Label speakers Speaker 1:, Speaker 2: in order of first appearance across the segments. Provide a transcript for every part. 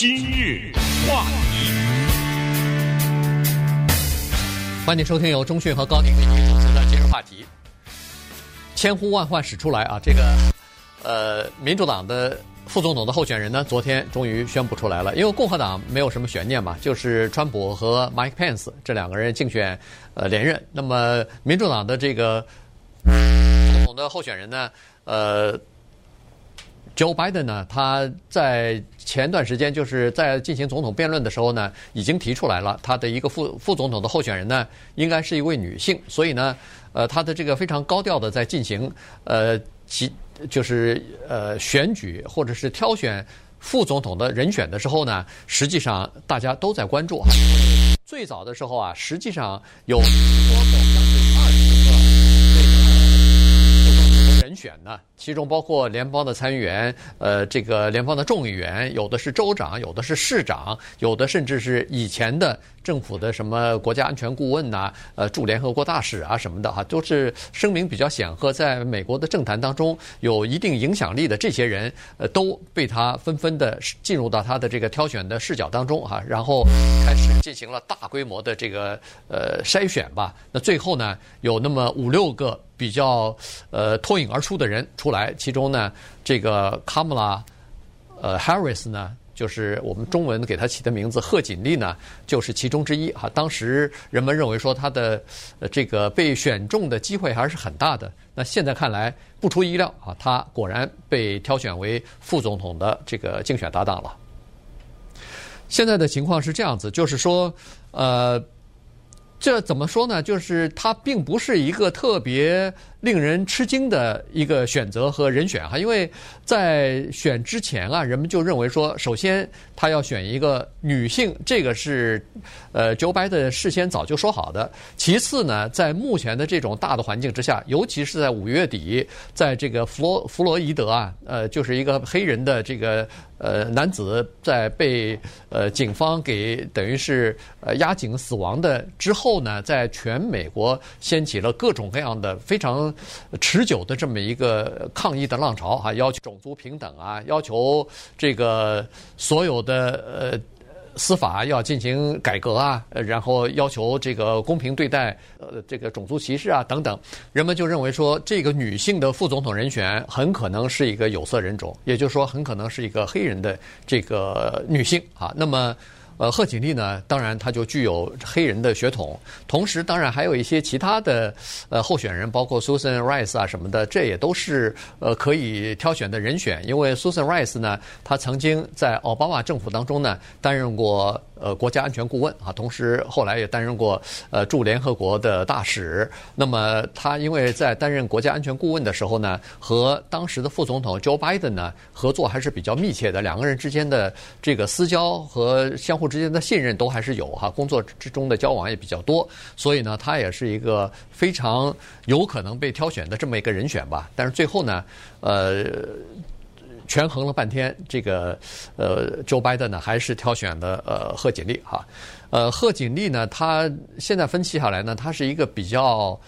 Speaker 1: 今日话题，
Speaker 2: 欢迎收听由中讯和高宁为您主持的今日话题。千呼万唤始出来啊，这个呃，民主党的副总统的候选人呢，昨天终于宣布出来了。因为共和党没有什么悬念嘛，就是川普和 Mike Pence 这两个人竞选呃连任。那么民主党的这个总统的候选人呢，呃。Joe Biden 呢，他在前段时间就是在进行总统辩论的时候呢，已经提出来了，他的一个副副总统的候选人呢，应该是一位女性。所以呢，呃，他的这个非常高调的在进行，呃，其就是呃选举或者是挑选副总统的人选的时候呢，实际上大家都在关注。最早的时候啊，实际上有。选呢，其中包括联邦的参议员，呃，这个联邦的众议员，有的是州长，有的是市长，有的甚至是以前的政府的什么国家安全顾问呐，呃，驻联合国大使啊什么的哈，都是声名比较显赫，在美国的政坛当中有一定影响力的这些人，呃，都被他纷纷的进入到他的这个挑选的视角当中哈，然后开始进行了大规模的这个呃筛选吧。那最后呢，有那么五六个。比较呃脱颖而出的人出来，其中呢，这个卡姆拉呃 Harris 呢，就是我们中文给他起的名字贺锦丽呢，就是其中之一哈。当时人们认为说他的这个被选中的机会还是很大的。那现在看来不出意料啊，他果然被挑选为副总统的这个竞选搭档了。现在的情况是这样子，就是说呃。这怎么说呢？就是他并不是一个特别令人吃惊的一个选择和人选哈，因为在选之前啊，人们就认为说，首先他要选一个女性，这个是呃，Joe Biden 事先早就说好的。其次呢，在目前的这种大的环境之下，尤其是在五月底，在这个弗洛弗洛伊德啊，呃，就是一个黑人的这个呃男子在被呃警方给等于是呃压颈死亡的之后呢，在全美国掀起了各种各样的非常。持久的这么一个抗议的浪潮哈，要求种族平等啊，要求这个所有的呃司法要进行改革啊，然后要求这个公平对待呃这个种族歧视啊等等，人们就认为说这个女性的副总统人选很可能是一个有色人种，也就是说很可能是一个黑人的这个女性啊，那么。呃，贺锦丽呢，当然她就具有黑人的血统，同时当然还有一些其他的呃候选人，包括 Susan Rice 啊什么的，这也都是呃可以挑选的人选。因为 Susan Rice 呢，她曾经在奥巴马政府当中呢担任过呃国家安全顾问啊，同时后来也担任过呃驻联合国的大使。那么他因为在担任国家安全顾问的时候呢，和当时的副总统 Joe Biden 呢合作还是比较密切的，两个人之间的这个私交和相互。之间的信任都还是有哈，工作之中的交往也比较多，所以呢，他也是一个非常有可能被挑选的这么一个人选吧。但是最后呢，呃，权衡了半天，这个呃，Joe Biden 呢还是挑选了呃贺锦丽哈。呃，贺锦丽呢，他现在分析下来呢，他是一个比较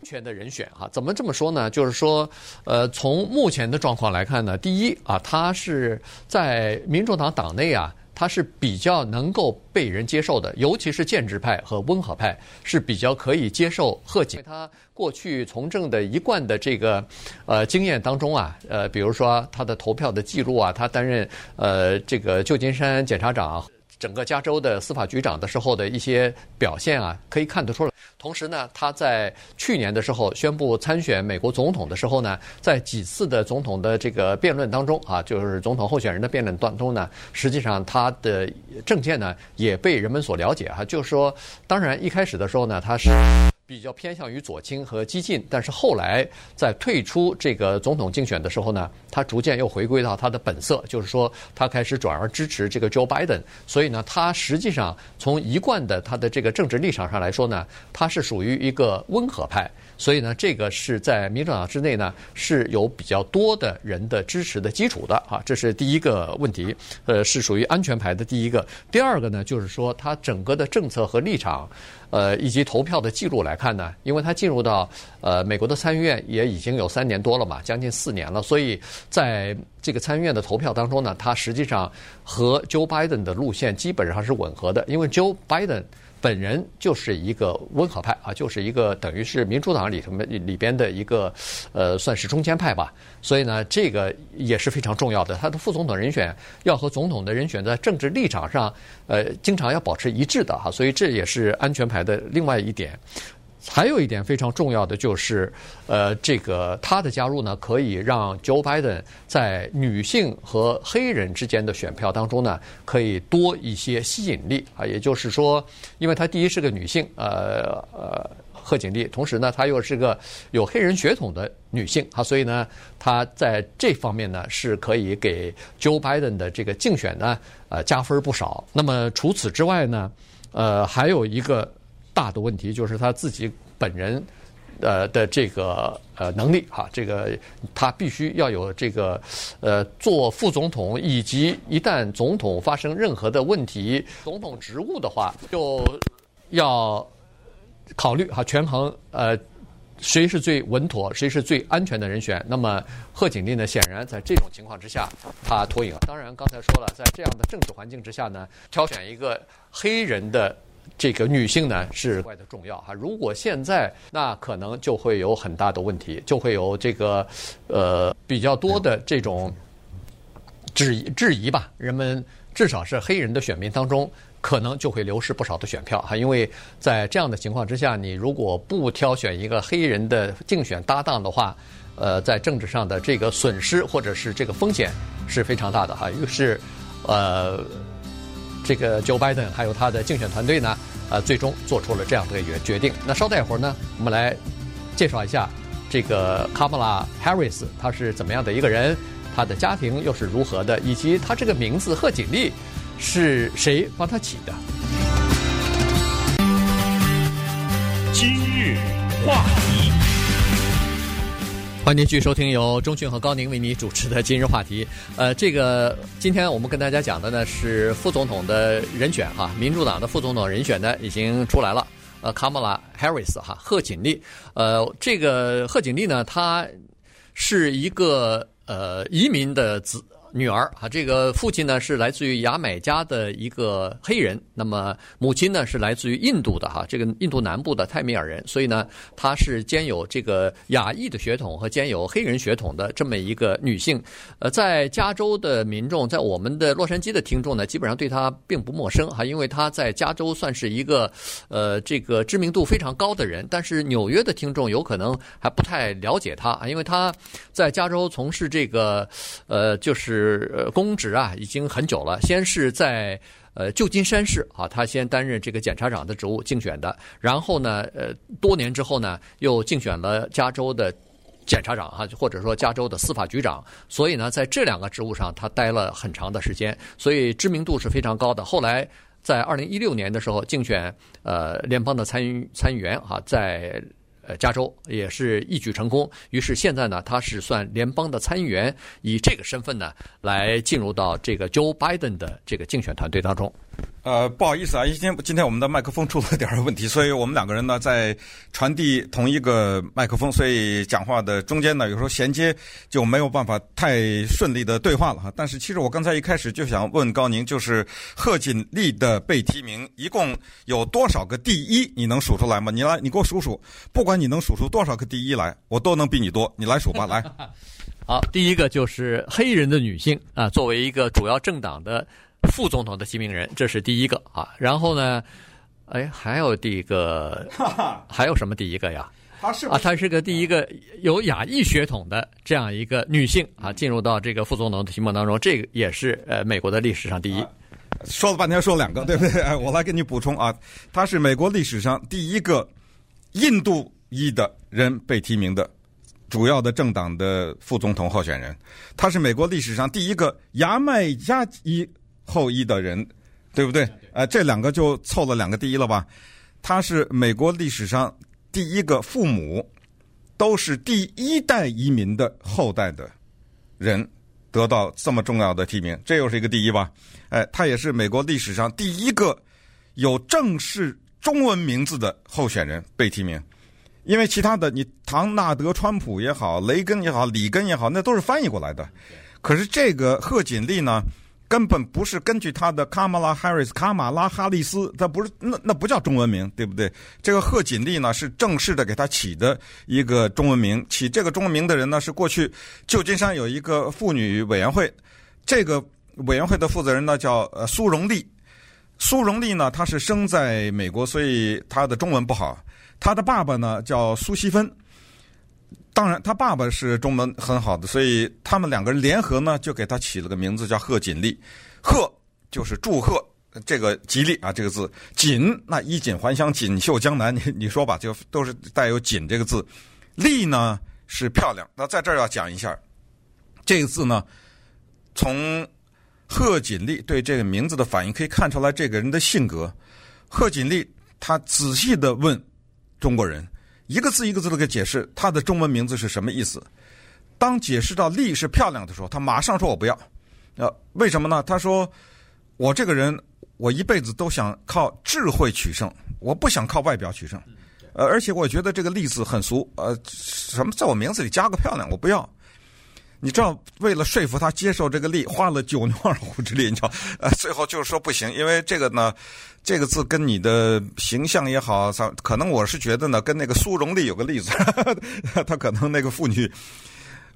Speaker 2: 安全的人选哈。怎么这么说呢？就是说，呃，从目前的状况来看呢，第一啊，他是在民主党党内啊。他是比较能够被人接受的，尤其是建制派和温和派是比较可以接受贺锦。他过去从政的一贯的这个呃经验当中啊，呃，比如说他的投票的记录啊，他担任呃这个旧金山检察长。整个加州的司法局长的时候的一些表现啊，可以看得出来。同时呢，他在去年的时候宣布参选美国总统的时候呢，在几次的总统的这个辩论当中啊，就是总统候选人的辩论当中呢，实际上他的政见呢也被人们所了解哈。就是说，当然一开始的时候呢，他是。比较偏向于左倾和激进，但是后来在退出这个总统竞选的时候呢，他逐渐又回归到他的本色，就是说他开始转而支持这个 Joe Biden。所以呢，他实际上从一贯的他的这个政治立场上来说呢，他是属于一个温和派。所以呢，这个是在民主党之内呢是有比较多的人的支持的基础的啊，这是第一个问题，呃，是属于安全牌的第一个。第二个呢，就是说他整个的政策和立场，呃，以及投票的记录来看呢，因为他进入到呃美国的参议院也已经有三年多了嘛，将近四年了，所以在这个参议院的投票当中呢，他实际上和 Joe Biden 的路线基本上是吻合的，因为 Joe Biden。本人就是一个温和派啊，就是一个等于是民主党里头里边的一个，呃，算是中间派吧。所以呢，这个也是非常重要的。他的副总统人选要和总统的人选在政治立场上，呃，经常要保持一致的哈。所以这也是安全牌的另外一点。还有一点非常重要的就是，呃，这个他的加入呢，可以让 Joe Biden 在女性和黑人之间的选票当中呢，可以多一些吸引力啊。也就是说，因为他第一是个女性，呃呃，贺锦丽，同时呢，她又是个有黑人血统的女性啊，所以呢，她在这方面呢，是可以给 Joe Biden 的这个竞选呢，呃，加分不少。那么除此之外呢，呃，还有一个。大的问题就是他自己本人，呃的这个呃能力哈，这个他必须要有这个呃做副总统，以及一旦总统发生任何的问题，总统职务的话，就要考虑哈权衡呃谁是最稳妥，谁是最安全的人选。那么贺锦丽呢，显然在这种情况之下，他脱颖。当然刚才说了，在这样的政治环境之下呢，挑选一个黑人的。这个女性呢是怪的重要哈，如果现在那可能就会有很大的问题，就会有这个呃比较多的这种质疑质疑吧。人们至少是黑人的选民当中，可能就会流失不少的选票哈，因为在这样的情况之下，你如果不挑选一个黑人的竞选搭档的话，呃，在政治上的这个损失或者是这个风险是非常大的哈。于是，呃。这个 Joe Biden 还有他的竞选团队呢，呃，最终做出了这样的一个决定。那稍待一会儿呢，我们来介绍一下这个 Kamala Harris，他是怎么样的一个人，他的家庭又是如何的，以及他这个名字贺锦丽是谁帮他起的。
Speaker 1: 今日话题。
Speaker 2: 欢迎继续收听由钟迅和高宁为你主持的今日话题。呃，这个今天我们跟大家讲的呢是副总统的人选哈，民主党的副总统人选呢已经出来了。呃，Kamala Harris 哈，贺锦丽。呃，这个贺锦丽呢，她是一个呃移民的子。女儿啊，这个父亲呢是来自于牙买加的一个黑人，那么母亲呢是来自于印度的哈，这个印度南部的泰米尔人，所以呢，她是兼有这个亚裔的血统和兼有黑人血统的这么一个女性。呃，在加州的民众，在我们的洛杉矶的听众呢，基本上对她并不陌生哈，因为她在加州算是一个呃这个知名度非常高的人，但是纽约的听众有可能还不太了解她啊，因为她在加州从事这个呃就是。是呃公职啊，已经很久了。先是在呃旧金山市啊，他先担任这个检察长的职务竞选的，然后呢，呃多年之后呢，又竞选了加州的检察长哈，或者说加州的司法局长。所以呢，在这两个职务上，他待了很长的时间，所以知名度是非常高的。后来在二零一六年的时候竞选呃联邦的参参议员啊，在。呃，加州也是一举成功，于是现在呢，他是算联邦的参议员，以这个身份呢，来进入到这个 Joe Biden 的这个竞选团队当中。
Speaker 3: 呃，不好意思啊，今天今天我们的麦克风出了点问题，所以我们两个人呢在传递同一个麦克风，所以讲话的中间呢，有时候衔接就没有办法太顺利的对话了哈。但是其实我刚才一开始就想问高宁，就是贺锦丽的被提名一共有多少个第一？你能数出来吗？你来，你给我数数，不管你能数出多少个第一来，我都能比你多。你来数吧，来。
Speaker 2: 好，第一个就是黑人的女性啊，作为一个主要政党的。副总统的提名人，这是第一个啊。然后呢，哎，还有第一个，还有什么第一个呀？
Speaker 3: 她是
Speaker 2: 啊，她是个第一个有亚裔血统的这样一个女性啊，进入到这个副总统的提名当中，这个也是呃美国的历史上第一。
Speaker 3: 说了半天说两个，对不对？我来给你补充啊，她是美国历史上第一个印度裔的人被提名的主要的政党的副总统候选人，她是美国历史上第一个牙买加裔。后裔的人，对不对？呃，这两个就凑了两个第一了吧？他是美国历史上第一个父母都是第一代移民的后代的人得到这么重要的提名，这又是一个第一吧？哎，他也是美国历史上第一个有正式中文名字的候选人被提名，因为其他的你唐纳德、川普也好，雷根也好，里根也好，那都是翻译过来的。可是这个贺锦丽呢，根本不是根据他的卡马拉·哈里斯、卡马拉·哈里斯，他不是那那不叫中文名，对不对？这个贺锦丽呢是正式的给他起的一个中文名，起这个中文名的人呢是过去旧金山有一个妇女委员会，这个委员会的负责人呢叫呃苏荣丽。苏荣丽呢，她是生在美国，所以她的中文不好。她的爸爸呢叫苏西芬，当然他爸爸是中文很好的，所以他们两个人联合呢，就给他起了个名字叫贺锦丽。贺就是祝贺，这个吉利啊，这个字。锦那衣锦还乡，锦绣江南，你你说吧，就都是带有锦这个字。丽呢是漂亮。那在这儿要讲一下，这个字呢，从。贺锦丽对这个名字的反应可以看出来这个人的性格。贺锦丽他仔细的问中国人，一个字一个字的给解释他的中文名字是什么意思。当解释到“丽”是漂亮的时候，他马上说我不要。呃，为什么呢？他说我这个人我一辈子都想靠智慧取胜，我不想靠外表取胜。呃，而且我觉得这个“丽”字很俗。呃，什么在我名字里加个漂亮，我不要。你知道，为了说服他接受这个利，花了九牛二虎之力，你知道，呃，最后就是说不行，因为这个呢，这个字跟你的形象也好，可能我是觉得呢，跟那个苏荣利有个例子，他可能那个妇女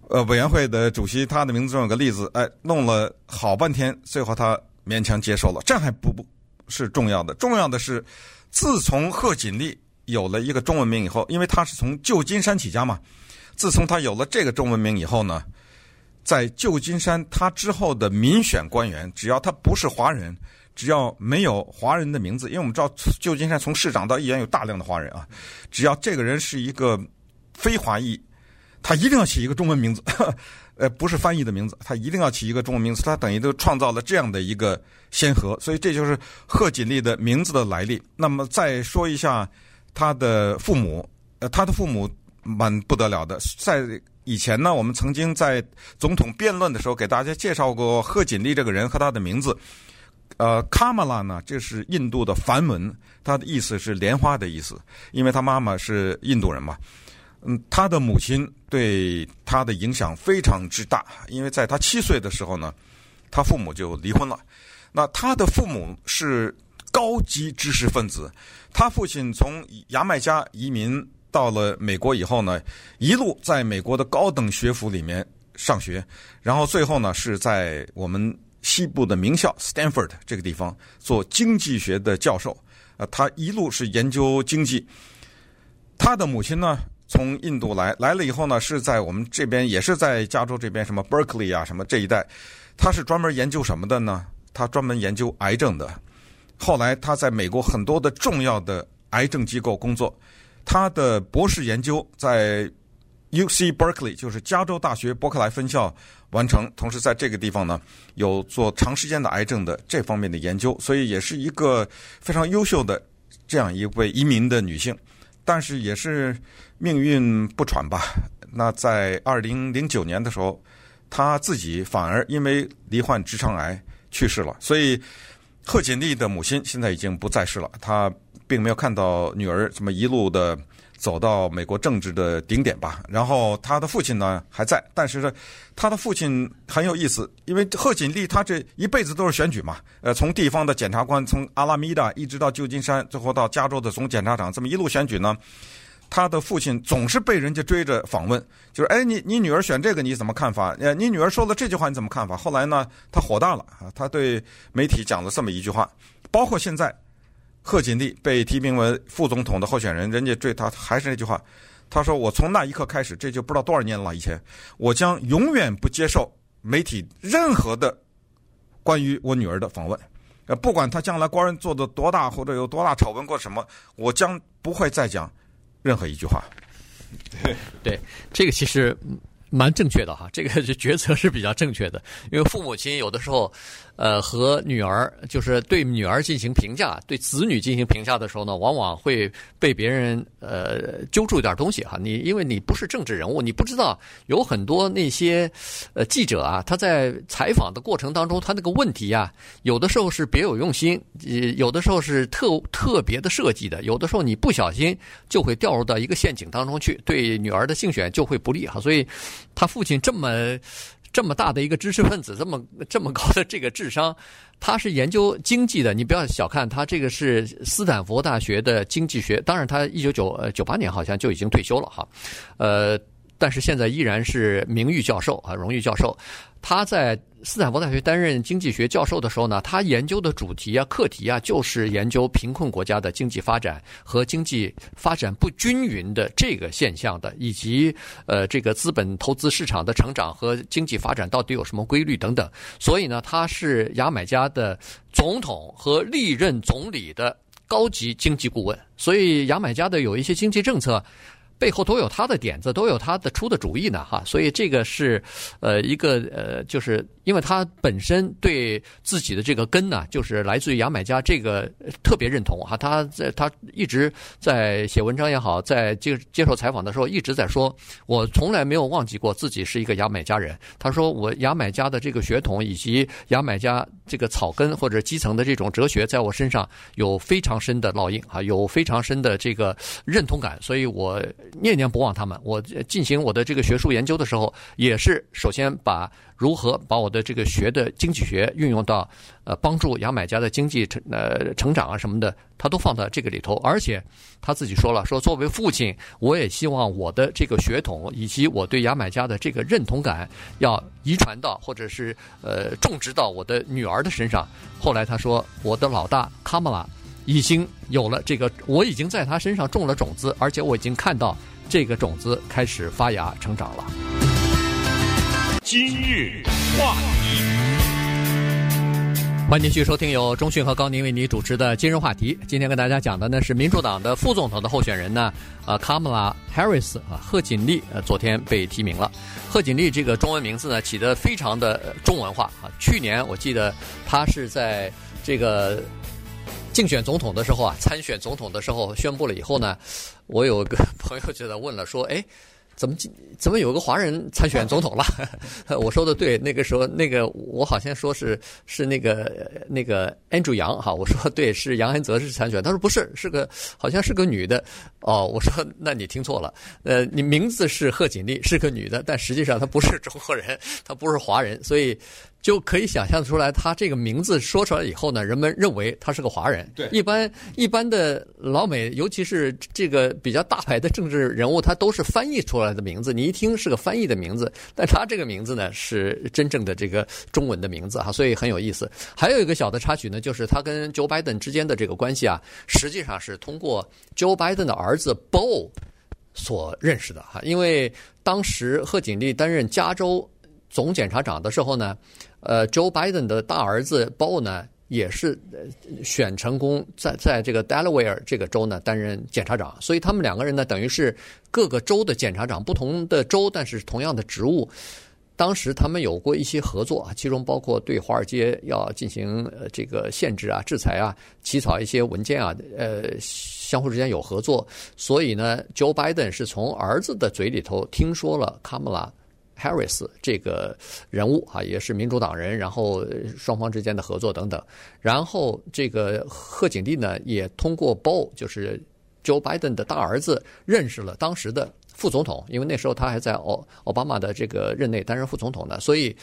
Speaker 3: 呃委员会的主席，他的名字中有个例子，哎，弄了好半天，最后他勉强接受了。这还不不是重要的，重要的是，自从贺锦丽有了一个中文名以后，因为他是从旧金山起家嘛，自从他有了这个中文名以后呢。在旧金山，他之后的民选官员，只要他不是华人，只要没有华人的名字，因为我们知道旧金山从市长到议员有大量的华人啊，只要这个人是一个非华裔，他一定要起一个中文名字，呃，不是翻译的名字，他一定要起一个中文名字，他等于都创造了这样的一个先河，所以这就是贺锦丽的名字的来历。那么再说一下他的父母，呃，他的父母蛮不得了的，在。以前呢，我们曾经在总统辩论的时候给大家介绍过贺锦丽这个人和他的名字。呃，卡马拉呢，这是印度的梵文，它的意思是莲花的意思，因为他妈妈是印度人嘛。嗯，他的母亲对他的影响非常之大，因为在他七岁的时候呢，他父母就离婚了。那他的父母是高级知识分子，他父亲从牙买加移民。到了美国以后呢，一路在美国的高等学府里面上学，然后最后呢是在我们西部的名校 Stanford 这个地方做经济学的教授。呃，他一路是研究经济。他的母亲呢从印度来，来了以后呢是在我们这边，也是在加州这边，什么 Berkeley 啊，什么这一带。他是专门研究什么的呢？他专门研究癌症的。后来他在美国很多的重要的癌症机构工作。他的博士研究在 UC Berkeley，就是加州大学伯克莱分校完成，同时在这个地方呢有做长时间的癌症的这方面的研究，所以也是一个非常优秀的这样一位移民的女性，但是也是命运不传吧。那在二零零九年的时候，她自己反而因为罹患直肠癌去世了，所以贺锦丽的母亲现在已经不在世了，她。并没有看到女儿这么一路的走到美国政治的顶点吧。然后他的父亲呢还在，但是呢，他的父亲很有意思，因为贺锦丽他这一辈子都是选举嘛，呃，从地方的检察官，从阿拉米达一直到旧金山，最后到加州的总检察长，这么一路选举呢，他的父亲总是被人家追着访问，就是哎，你你女儿选这个你怎么看法？呃，你女儿说了这句话你怎么看法？后来呢，他火大了啊，他对媒体讲了这么一句话，包括现在。贺锦丽被提名为副总统的候选人，人家追他还是那句话，他说：“我从那一刻开始，这就不知道多少年了以前，我将永远不接受媒体任何的关于我女儿的访问，呃，不管他将来官人做的多大或者有多大丑闻过什么，我将不会再讲任何一句
Speaker 2: 话。”对，这个其实蛮正确的哈，这个决策是比较正确的，因为父母亲有的时候，呃，和女儿就是对女儿进行评价，对子女进行评价的时候呢，往往会被别人呃揪住一点东西哈。你因为你不是政治人物，你不知道有很多那些呃记者啊，他在采访的过程当中，他那个问题呀，有的时候是别有用心，有的时候是特特别的设计的，有的时候你不小心就会掉入到一个陷阱当中去，对女儿的竞选就会不利哈，所以。他父亲这么这么大的一个知识分子，这么这么高的这个智商，他是研究经济的。你不要小看他，这个是斯坦福大学的经济学。当然，他一九九九八年好像就已经退休了哈，呃，但是现在依然是名誉教授啊，荣誉教授。他在斯坦福大学担任经济学教授的时候呢，他研究的主题啊、课题啊，就是研究贫困国家的经济发展和经济发展不均匀的这个现象的，以及呃这个资本投资市场的成长和经济发展到底有什么规律等等。所以呢，他是牙买加的总统和历任总理的高级经济顾问。所以牙买加的有一些经济政策。背后都有他的点子，都有他的出的主意呢，哈，所以这个是，呃，一个呃，就是因为他本身对自己的这个根呢，就是来自于牙买加，这个特别认同哈，他在他一直在写文章也好，在接接受采访的时候一直在说，我从来没有忘记过自己是一个牙买加人。他说我牙买加的这个血统以及牙买加这个草根或者基层的这种哲学，在我身上有非常深的烙印啊，有非常深的这个认同感，所以我。念念不忘他们。我进行我的这个学术研究的时候，也是首先把如何把我的这个学的经济学运用到呃帮助牙买加的经济成呃成长啊什么的，他都放到这个里头。而且他自己说了，说作为父亲，我也希望我的这个血统以及我对牙买加的这个认同感要遗传到或者是呃种植到我的女儿的身上。后来他说，我的老大卡马拉。已经有了这个，我已经在他身上种了种子，而且我已经看到这个种子开始发芽成长了。
Speaker 1: 今日话题，
Speaker 2: 欢迎继续收听由中讯和高宁为你主持的今日话题。今天跟大家讲的呢是民主党的副总统的候选人呢，呃，卡马拉·哈里斯啊，贺锦丽，呃，昨天被提名了。贺锦丽这个中文名字呢起得非常的中文化啊。去年我记得他是在这个。竞选总统的时候啊，参选总统的时候宣布了以后呢，我有个 朋友就在问了，说：“哎，怎么怎么有个华人参选总统了？” 我说的对，那个时候那个我好像说是是那个那个 Andrew 杨哈，我说对，是杨安泽是参选，他说不是，是个好像是个女的。哦，我说那你听错了，呃，你名字是贺锦丽，是个女的，但实际上她不是中国人，她不是华人，所以。就可以想象出来，他这个名字说出来以后呢，人们认为他是个华人。
Speaker 3: 对，
Speaker 2: 一般一般的老美，尤其是这个比较大牌的政治人物，他都是翻译出来的名字。你一听是个翻译的名字，但他这个名字呢是真正的这个中文的名字哈，所以很有意思。还有一个小的插曲呢，就是他跟 Joe Biden 之间的这个关系啊，实际上是通过 Joe Biden 的儿子 Beau 所认识的哈，因为当时贺锦丽担任加州总检察长的时候呢。呃，Joe Biden 的大儿子鲍呢，也是选成功在在这个 Delaware 这个州呢担任检察长，所以他们两个人呢，等于是各个州的检察长，不同的州，但是同样的职务。当时他们有过一些合作啊，其中包括对华尔街要进行呃这个限制啊、制裁啊、起草一些文件啊，呃，相互之间有合作。所以呢，Joe Biden 是从儿子的嘴里头听说了 Kamala。Harris 这个人物啊，也是民主党人，然后双方之间的合作等等，然后这个贺锦丽呢，也通过 Bo，就是 Joe Biden 的大儿子，认识了当时的副总统，因为那时候他还在奥奥巴马的这个任内担任副总统呢，所以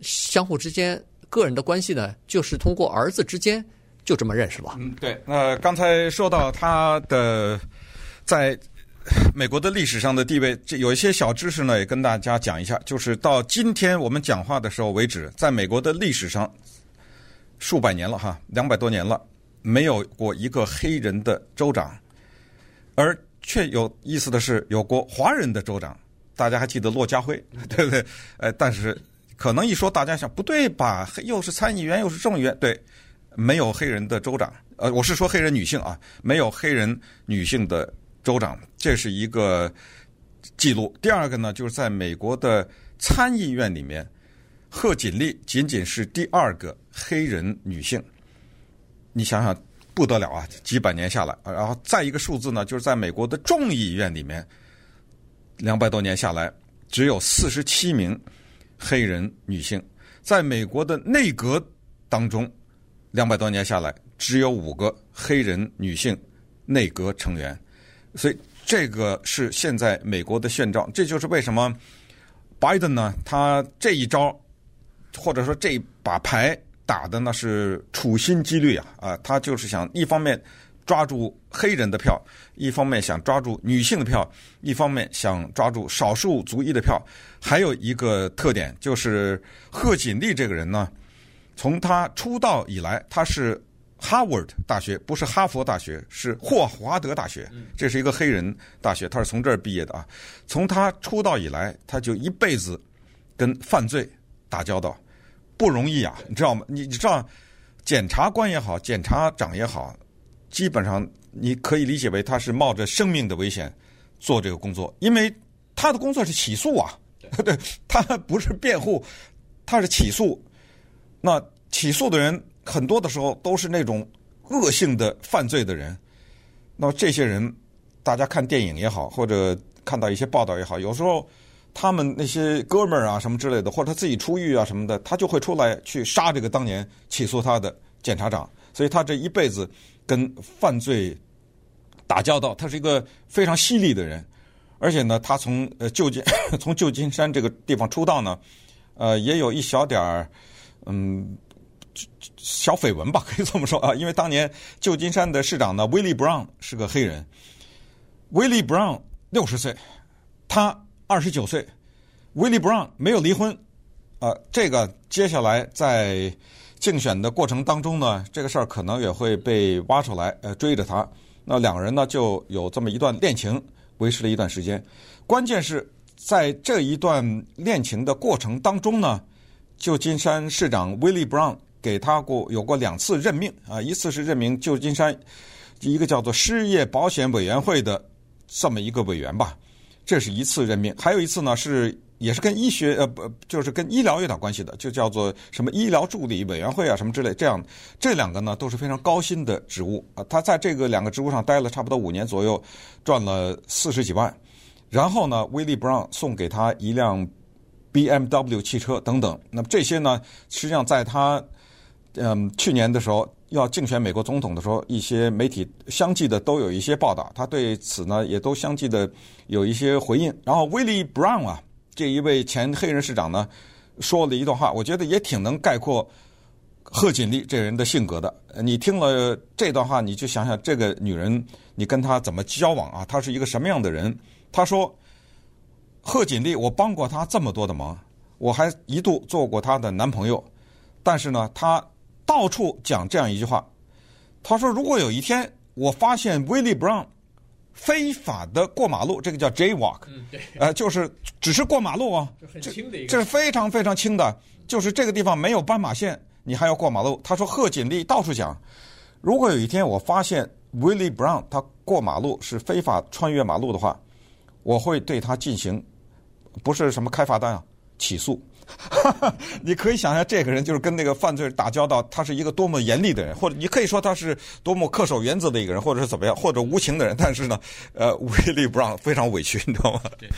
Speaker 2: 相互之间个人的关系呢，就是通过儿子之间就这么认识了。
Speaker 3: 嗯，对。那，刚才说到他的在。美国的历史上的地位，这有一些小知识呢，也跟大家讲一下。就是到今天我们讲话的时候为止，在美国的历史上，数百年了哈，两百多年了，没有过一个黑人的州长，而却有意思的是，有过华人的州长。大家还记得骆家辉，对不对？呃，但是可能一说，大家想不对吧？又是参议员，又是众议员，对，没有黑人的州长。呃，我是说黑人女性啊，没有黑人女性的。州长，这是一个记录。第二个呢，就是在美国的参议院里面，贺锦丽仅仅是第二个黑人女性。你想想，不得了啊！几百年下来，然后再一个数字呢，就是在美国的众议院里面，两百多年下来，只有四十七名黑人女性。在美国的内阁当中，两百多年下来，只有五个黑人女性内阁成员。所以，这个是现在美国的现状。这就是为什么拜登呢，他这一招，或者说这一把牌。打的那是处心积虑啊啊！他就是想一方面抓住黑人的票，一方面想抓住女性的票，一方面想抓住少数族裔的票。还有一个特点就是贺锦丽这个人呢，从他出道以来，他是哈 a 大学，不是哈佛大学，是霍华德大学，这是一个黑人大学，他是从这儿毕业的啊。从他出道以来，他就一辈子跟犯罪打交道。不容易啊，你知道吗？你你知道，检察官也好，检察长也好，基本上你可以理解为他是冒着生命的危险做这个工作，因为他的工作是起诉啊，对，他不是辩护，他是起诉。那起诉的人很多的时候都是那种恶性的犯罪的人，那么这些人，大家看电影也好，或者看到一些报道也好，有时候。他们那些哥们儿啊，什么之类的，或者他自己出狱啊什么的，他就会出来去杀这个当年起诉他的检察长。所以他这一辈子跟犯罪打交道，他是一个非常犀利的人。而且呢，他从呃旧金 从旧金山这个地方出道呢，呃，也有一小点儿嗯小绯闻吧，可以这么说啊。因为当年旧金山的市长呢，Willie Brown 是个黑人，Willie Brown 六十岁，他。二十九岁，威利·布朗没有离婚，啊，这个接下来在竞选的过程当中呢，这个事儿可能也会被挖出来，呃，追着他。那两个人呢就有这么一段恋情，维持了一段时间。关键是在这一段恋情的过程当中呢，旧金山市长威利·布朗给他过有过两次任命啊，一次是任命旧金山一个叫做失业保险委员会的这么一个委员吧。这是一次任命，还有一次呢，是也是跟医学呃不就是跟医疗有点关系的，就叫做什么医疗助理委员会啊什么之类。这样这两个呢都是非常高薪的职务啊。他在这个两个职务上待了差不多五年左右，赚了四十几万。然后呢，威利·布朗送给他一辆 BMW 汽车等等。那么这些呢，实际上在他嗯去年的时候。要竞选美国总统的时候，一些媒体相继的都有一些报道，他对此呢也都相继的有一些回应。然后威利·布朗啊，这一位前黑人市长呢，说了一段话，我觉得也挺能概括贺锦丽这人的性格的。你听了这段话，你就想想这个女人，你跟她怎么交往啊？她是一个什么样的人？她说：“贺锦丽，我帮过她这么多的忙，我还一度做过她的男朋友，但是呢，她。”到处讲这样一句话，他说：“如果有一天我发现 Willie Brown 非法的过马路，这个叫 jaywalk，呃，就是只是过马路啊，这这是非常非常轻的，就是这个地方没有斑马线，你还要过马路。”他说：“贺锦丽到处讲，如果有一天我发现 Willie Brown 他过马路是非法穿越马路的话，我会对他进行不是什么开罚单啊，起诉。”哈哈，你可以想象这个人就是跟那个犯罪打交道，他是一个多么严厉的人，或者你可以说他是多么恪守原则的一个人，或者是怎么样，或者无情的人。但是呢，呃，威利·不让非常委屈，你知道吗？对。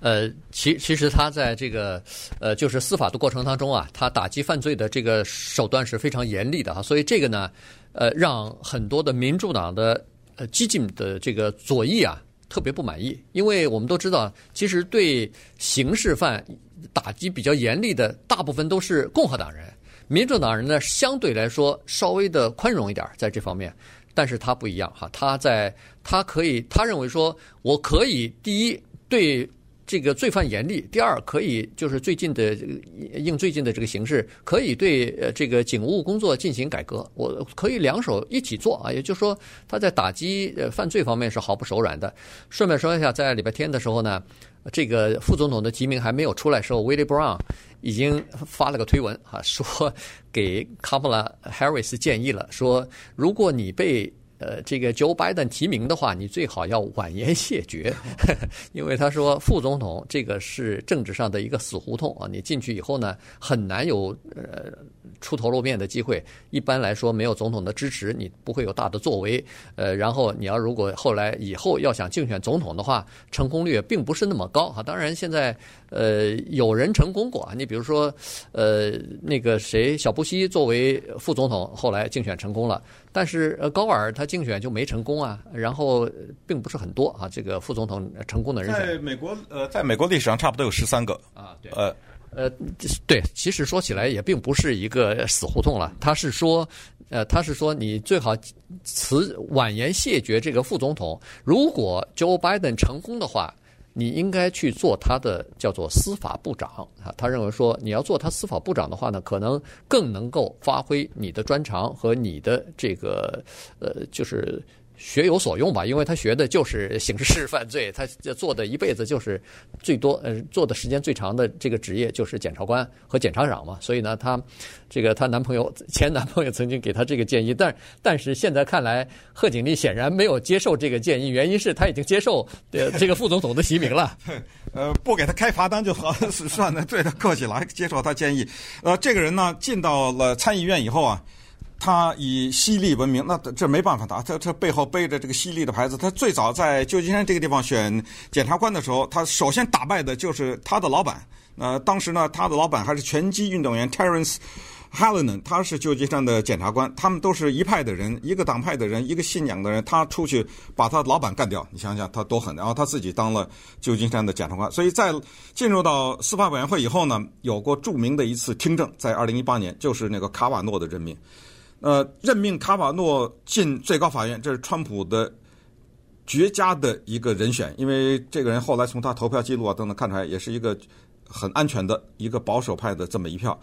Speaker 2: 呃，其其实他在这个呃，就是司法的过程当中啊，他打击犯罪的这个手段是非常严厉的哈，所以这个呢，呃，让很多的民主党的呃激进的这个左翼啊特别不满意，因为我们都知道，其实对刑事犯。打击比较严厉的大部分都是共和党人，民主党人呢相对来说稍微的宽容一点在这方面，但是他不一样哈，他在他可以他认为说我可以第一对这个罪犯严厉，第二可以就是最近的应最近的这个形势，可以对呃这个警务工作进行改革，我可以两手一起做啊，也就是说他在打击呃犯罪方面是毫不手软的。顺便说一下，在礼拜天的时候呢。这个副总统的提名还没有出来的时候，，Willie Brown 已经发了个推文啊，说给卡马拉·哈里斯建议了，说如果你被呃，这个 Joe Biden 提名的话，你最好要婉言谢绝，因为他说副总统这个是政治上的一个死胡同啊，你进去以后呢，很难有呃出头露面的机会。一般来说，没有总统的支持，你不会有大的作为。呃，然后你要如果后来以后要想竞选总统的话，成功率并不是那么高哈。当然，现在呃有人成功过啊，你比如说呃那个谁小布希作为副总统，后来竞选成功了。但是呃，高尔他竞选就没成功啊，然后并不是很多啊。这个副总统成功的人选，
Speaker 3: 在美国呃，在美国历史上差不多有十三个
Speaker 2: 啊，对，
Speaker 3: 呃
Speaker 2: 呃，对，其实说起来也并不是一个死胡同了。他是说，呃，他是说你最好辞婉言谢绝这个副总统。如果 Joe Biden 成功的话。你应该去做他的叫做司法部长啊，他认为说你要做他司法部长的话呢，可能更能够发挥你的专长和你的这个呃，就是。学有所用吧，因为他学的就是刑事犯罪，他做的一辈子就是最多呃做的时间最长的这个职业就是检察官和检察长嘛，所以呢，他这个她男朋友前男朋友曾经给她这个建议，但但是现在看来，贺锦丽显然没有接受这个建议，原因是他已经接受呃这个副总统的提名了。
Speaker 3: 呃，不给他开罚单就好，算了，对他客气了，接受他建议。呃，这个人呢，进到了参议院以后啊。他以犀利闻名，那这没办法的。他他背后背着这个犀利的牌子。他最早在旧金山这个地方选检察官的时候，他首先打败的就是他的老板。呃，当时呢，他的老板还是拳击运动员 Terence Hallinan，他是旧金山的检察官。他们都是一派的人，一个党派的人，一个信仰的人。他出去把他老板干掉，你想想他多狠。然后他自己当了旧金山的检察官。所以在进入到司法委员会以后呢，有过著名的一次听证，在二零一八年，就是那个卡瓦诺的任命。呃，任命卡瓦诺进最高法院，这是川普的绝佳的一个人选，因为这个人后来从他投票记录啊等等看出来，也是一个很安全的一个保守派的这么一票。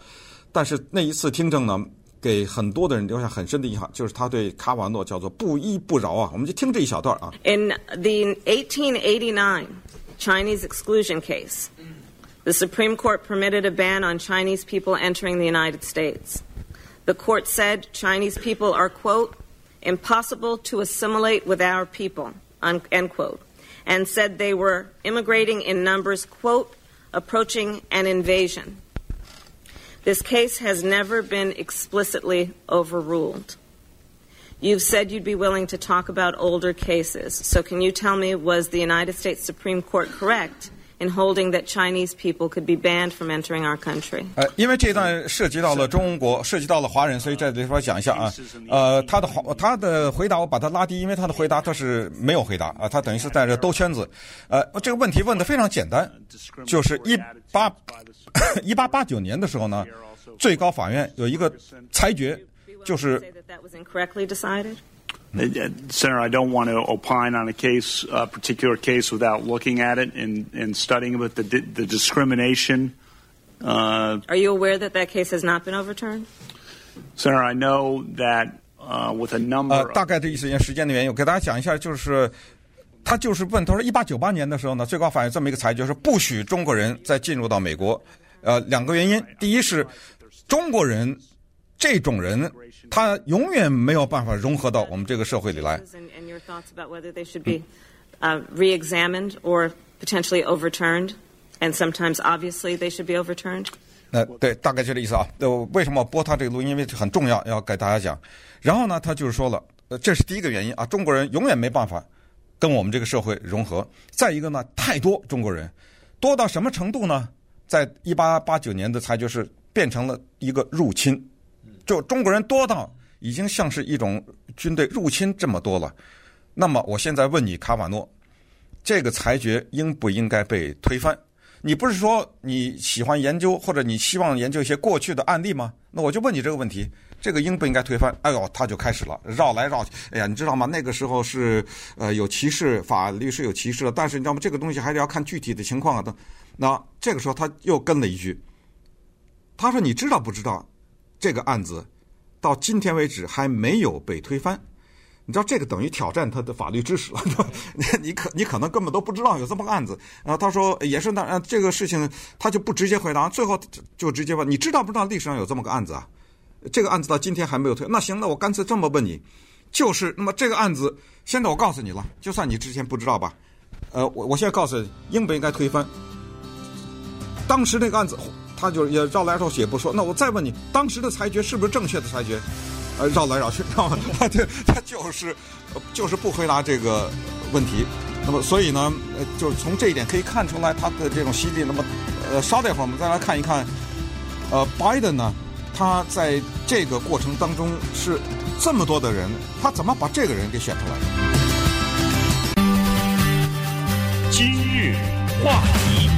Speaker 3: 但是那一次听证呢，给很多的人留下很深的印象，就是他对卡瓦诺叫做不依不饶啊。我们就听这一小段啊。
Speaker 4: In the 1889 Chinese exclusion case, the Supreme Court permitted a ban on Chinese people entering the United States. The court said Chinese people are, quote, impossible to assimilate with our people, end quote, and said they were immigrating in numbers, quote, approaching an invasion. This case has never been explicitly overruled. You've said you'd be willing to talk about older cases. So, can you tell me, was the United States Supreme Court correct in holding that Chinese people could be banned from entering our country.
Speaker 3: 呃，因为这段涉及到了中国，涉及到了华人，所以在这地方讲一下啊。呃，他的他的回答我把他拉低，因为他的回答他是没有回答啊，他等于是在这兜圈子。呃，这个问题问的非常简单，就是一八 一八八九年的时候呢，最高法院有一个裁决，就是。
Speaker 5: Senator, I don't want to opine on a case, a particular case, without looking at it and, and studying about the, the discrimination.
Speaker 4: Uh, Are you aware that that case has not been overturned?
Speaker 5: Senator, I know that uh, with a number.
Speaker 3: 呃，大概的意思，因为时间的原因，我给大家讲一下，就是他就是问，他说，一八九八年的时候呢，最高法院这么一个裁决，是不许中国人再进入到美国。呃，两个原因，第一是中国人这种人。 他永远没有办法融合到我们这个社会里来。呃，对，大概就这意思啊。呃，为什么播他这个录音？因为很重要，要给大家讲。然后呢，他就是说了，呃，这是第一个原因啊，中国人永远没办法跟我们这个社会融合。再一个呢，太多中国人，多到什么程度呢？在一八八九年的裁决是变成了一个入侵。就中国人多到已经像是一种军队入侵这么多了，那么我现在问你，卡瓦诺，这个裁决应不应该被推翻？你不是说你喜欢研究或者你希望研究一些过去的案例吗？那我就问你这个问题，这个应不应该推翻？哎呦，他就开始了绕来绕去。哎呀，你知道吗？那个时候是呃有歧视，法律是有歧视的，但是你知道吗？这个东西还是要看具体的情况啊。那这个时候他又跟了一句，他说：“你知道不知道？”这个案子到今天为止还没有被推翻，你知道这个等于挑战他的法律知识了。你可你可能根本都不知道有这么个案子。然后他说也是那这个事情他就不直接回答，最后就直接问你知道不知道历史上有这么个案子啊？这个案子到今天还没有推。那行，那我干脆这么问你：就是那么这个案子，现在我告诉你了，就算你之前不知道吧，呃，我我现在告诉你，应不应该推翻？当时那个案子，他就也绕来绕去也不说。那我再问你，当时的裁决是不是正确的裁决？呃，绕来绕去，知道吗？他就他就是就是不回答这个问题。那么所以呢，呃，就是从这一点可以看出来他的这种犀利。那么，呃，稍待会儿我们再来看一看，呃，拜登呢，他在这个过程当中是这么多的人，他怎么把这个人给选出来的？
Speaker 1: 今日话题，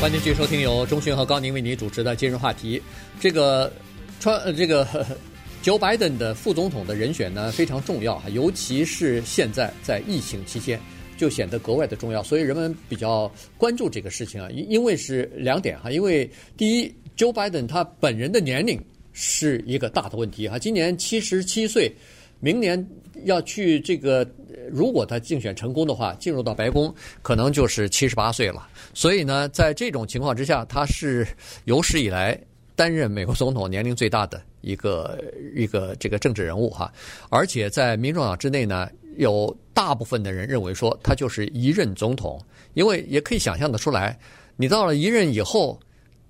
Speaker 2: 欢迎继续收听由钟迅和高宁为你主持的今日话题。这个川呃，这个。Joe Biden 的副总统的人选呢，非常重要哈，尤其是现在在疫情期间，就显得格外的重要。所以人们比较关注这个事情啊，因因为是两点哈，因为第一，Joe Biden 他本人的年龄是一个大的问题哈，今年七十七岁，明年要去这个，如果他竞选成功的话，进入到白宫，可能就是七十八岁了。所以呢，在这种情况之下，他是有史以来担任美国总统年龄最大的。一个一个这个政治人物哈，而且在民主党之内呢，有大部分的人认为说他就是一任总统，因为也可以想象得出来，你到了一任以后，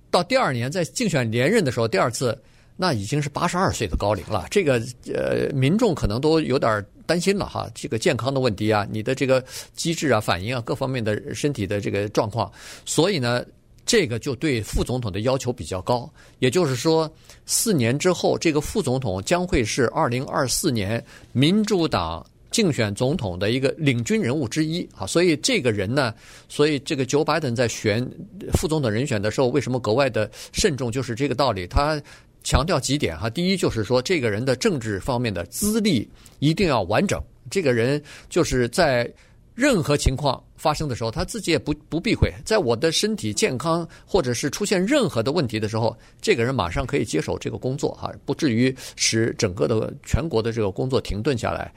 Speaker 2: 到第二年在竞选连任的时候，第二次那已经是八十二岁的高龄了，这个呃民众可能都有点担心了哈，这个健康的问题啊，你的这个机制啊、反应啊各方面的身体的这个状况，所以呢。这个就对副总统的要求比较高，也就是说，四年之后，这个副总统将会是二零二四年民主党竞选总统的一个领军人物之一啊。所以这个人呢，所以这个 Joe Biden 在选副总统人选的时候，为什么格外的慎重？就是这个道理。他强调几点哈，第一就是说，这个人的政治方面的资历一定要完整，这个人就是在。任何情况发生的时候，他自己也不不避讳。在我的身体健康或者是出现任何的问题的时候，这个人马上可以接手这个工作，哈，不至于使整个的全国的这个工作停顿下来。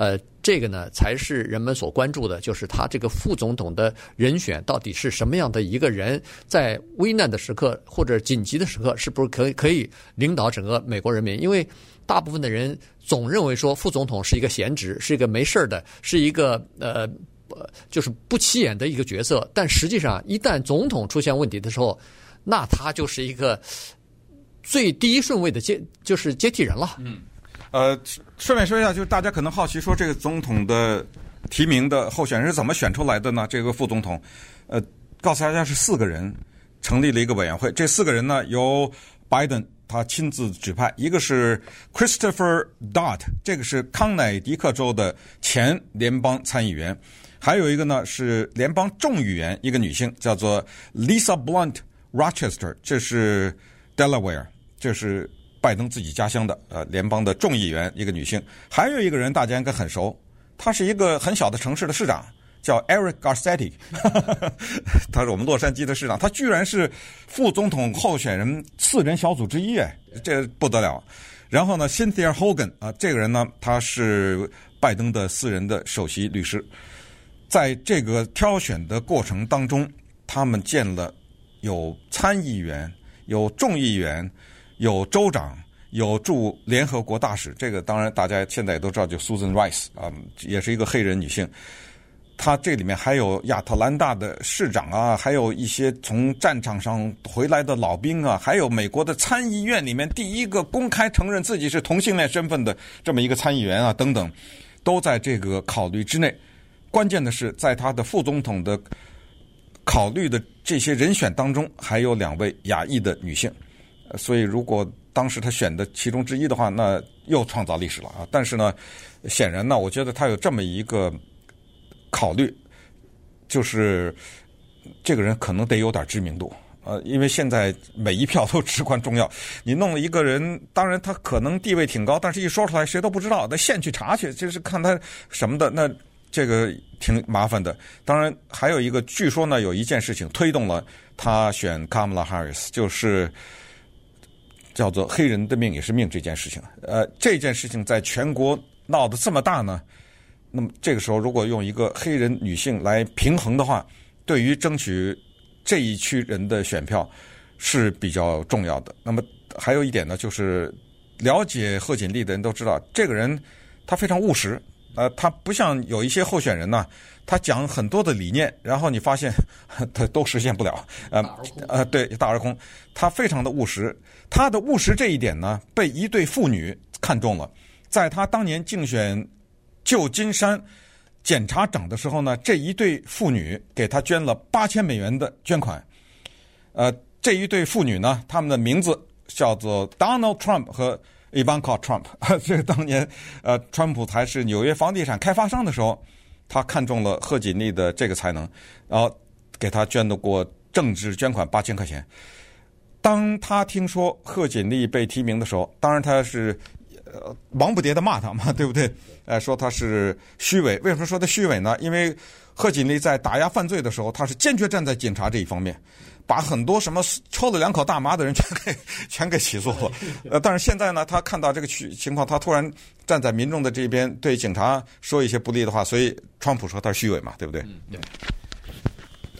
Speaker 2: 呃，这个呢才是人们所关注的，就是他这个副总统的人选到底是什么样的一个人，在危难的时刻或者紧急的时刻，是不是可以可以领导整个美国人民？因为大部分的人总认为说副总统是一个闲职，是一个没事儿的，是一个呃，就是不起眼的一个角色。但实际上，一旦总统出现问题的时候，那他就是一个最第一顺位的接，就是接替人了。
Speaker 3: 嗯，呃，顺便说一下，就是大家可能好奇说，这个总统的提名的候选人是怎么选出来的呢？这个副总统，呃，告诉大家是四个人成立了一个委员会，这四个人呢由拜登。他亲自指派，一个是 Christopher Dodd，这个是康乃狄克州的前联邦参议员；还有一个呢是联邦众议员，一个女性叫做 Lisa Blunt Rochester，这是 Delaware，这是拜登自己家乡的呃联邦的众议员，一个女性；还有一个人大家应该很熟，他是一个很小的城市的市长。叫 Eric Garcetti，他是我们洛杉矶的市长，他居然是副总统候选人四人小组之一，哎，这不得了。然后呢，Cynthia Hogan 啊，这个人呢，他是拜登的私人的首席律师。在这个挑选的过程当中，他们见了有参议员、有众议员、有州长、有驻联合国大使。这个当然大家现在也都知道，就 Susan Rice 啊，也是一个黑人女性。他这里面还有亚特兰大的市长啊，还有一些从战场上回来的老兵啊，还有美国的参议院里面第一个公开承认自己是同性恋身份的这么一个参议员啊，等等，都在这个考虑之内。关键的是，在他的副总统的考虑的这些人选当中，还有两位亚裔的女性。所以，如果当时他选的其中之一的话，那又创造历史了啊！但是呢，显然呢，我觉得他有这么一个。考虑，就是这个人可能得有点知名度，呃，因为现在每一票都至关重要。你弄了一个人，当然他可能地位挺高，但是一说出来谁都不知道，那现去查去，就是看他什么的，那这个挺麻烦的。当然还有一个，据说呢，有一件事情推动了他选卡姆拉·哈里斯就是叫做“黑人的命也是命”这件事情。呃，这件事情在全国闹得这么大呢。那么这个时候，如果用一个黑人女性来平衡的话，对于争取这一区人的选票是比较重要的。那么还有一点呢，就是了解贺锦丽的人都知道，这个人他非常务实。呃，他不像有一些候选人呢，他讲很多的理念，然后你发现 他都实现不了。呃呃，对，大而空。他非常的务实，他的务实这一点呢，被一对妇女看中了。在他当年竞选旧金山检察长的时候呢，这一对妇女给他捐了八千美元的捐款。呃，这一对妇女呢，他们的名字叫做 Donald Trump 和 Ivanka Trump。这个当年，呃，川普还是纽约房地产开发商的时候，他看中了贺锦丽的这个才能，然后给他捐了过政治捐款八千块钱。当他听说贺锦丽被提名的时候，当然他是呃忙不迭的骂他嘛，对不对？呃，说他是虚伪。为什么说他虚伪呢？因为贺锦丽在打压犯罪的时候，他是坚决站在警察这一方面。把很多什么抽了两口大麻的人全给 全给起诉了，呃，但是现在呢，他看到这个情情况，他突然站在民众的这边，对警察说一些不利的话，所以川普说他是虚伪嘛，对不
Speaker 2: 对？对。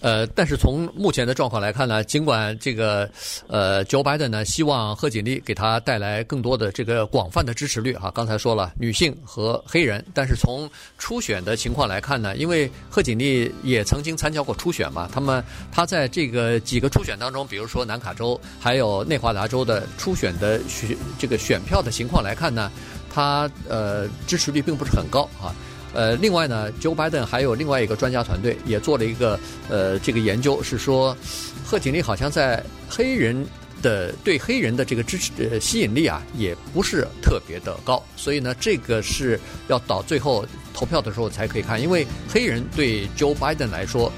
Speaker 2: 呃，但是从目前的状况来看呢，尽管这个呃，Joe Biden 呢希望贺锦丽给他带来更多的这个广泛的支持率哈，刚才说了女性和黑人，但是从初选的情况来看呢，因为贺锦丽也曾经参加过初选嘛，他们他在这个几个初选当中，比如说南卡州还有内华达州的初选的选这个选票的情况来看呢，他呃支持率并不是很高啊。呃，另外呢，Joe Biden 还有另外一个专家团队也做了一个呃这个研究，是说贺锦丽好像在黑人的对黑人的这个支持呃吸引力啊，也不是特别的高，所以呢，这个是要到最后投票的时候才可以看，因为黑人对 Joe Biden 来说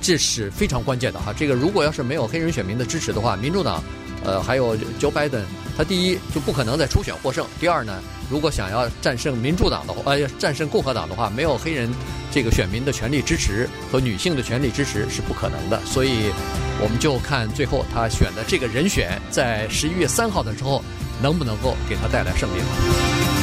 Speaker 2: 这是非常关键的哈。这个如果要是没有黑人选民的支持的话，民主党呃还有 Joe Biden，他第一就不可能在初选获胜，第二呢。如果想要战胜民主党的话，呃，战胜共和党的话，没有黑人这个选民的全力支持和女性的全力支持是不可能的。所以，我们就看最后他选的这个人选，在十一月三号的时候，能不能够给他带来胜利。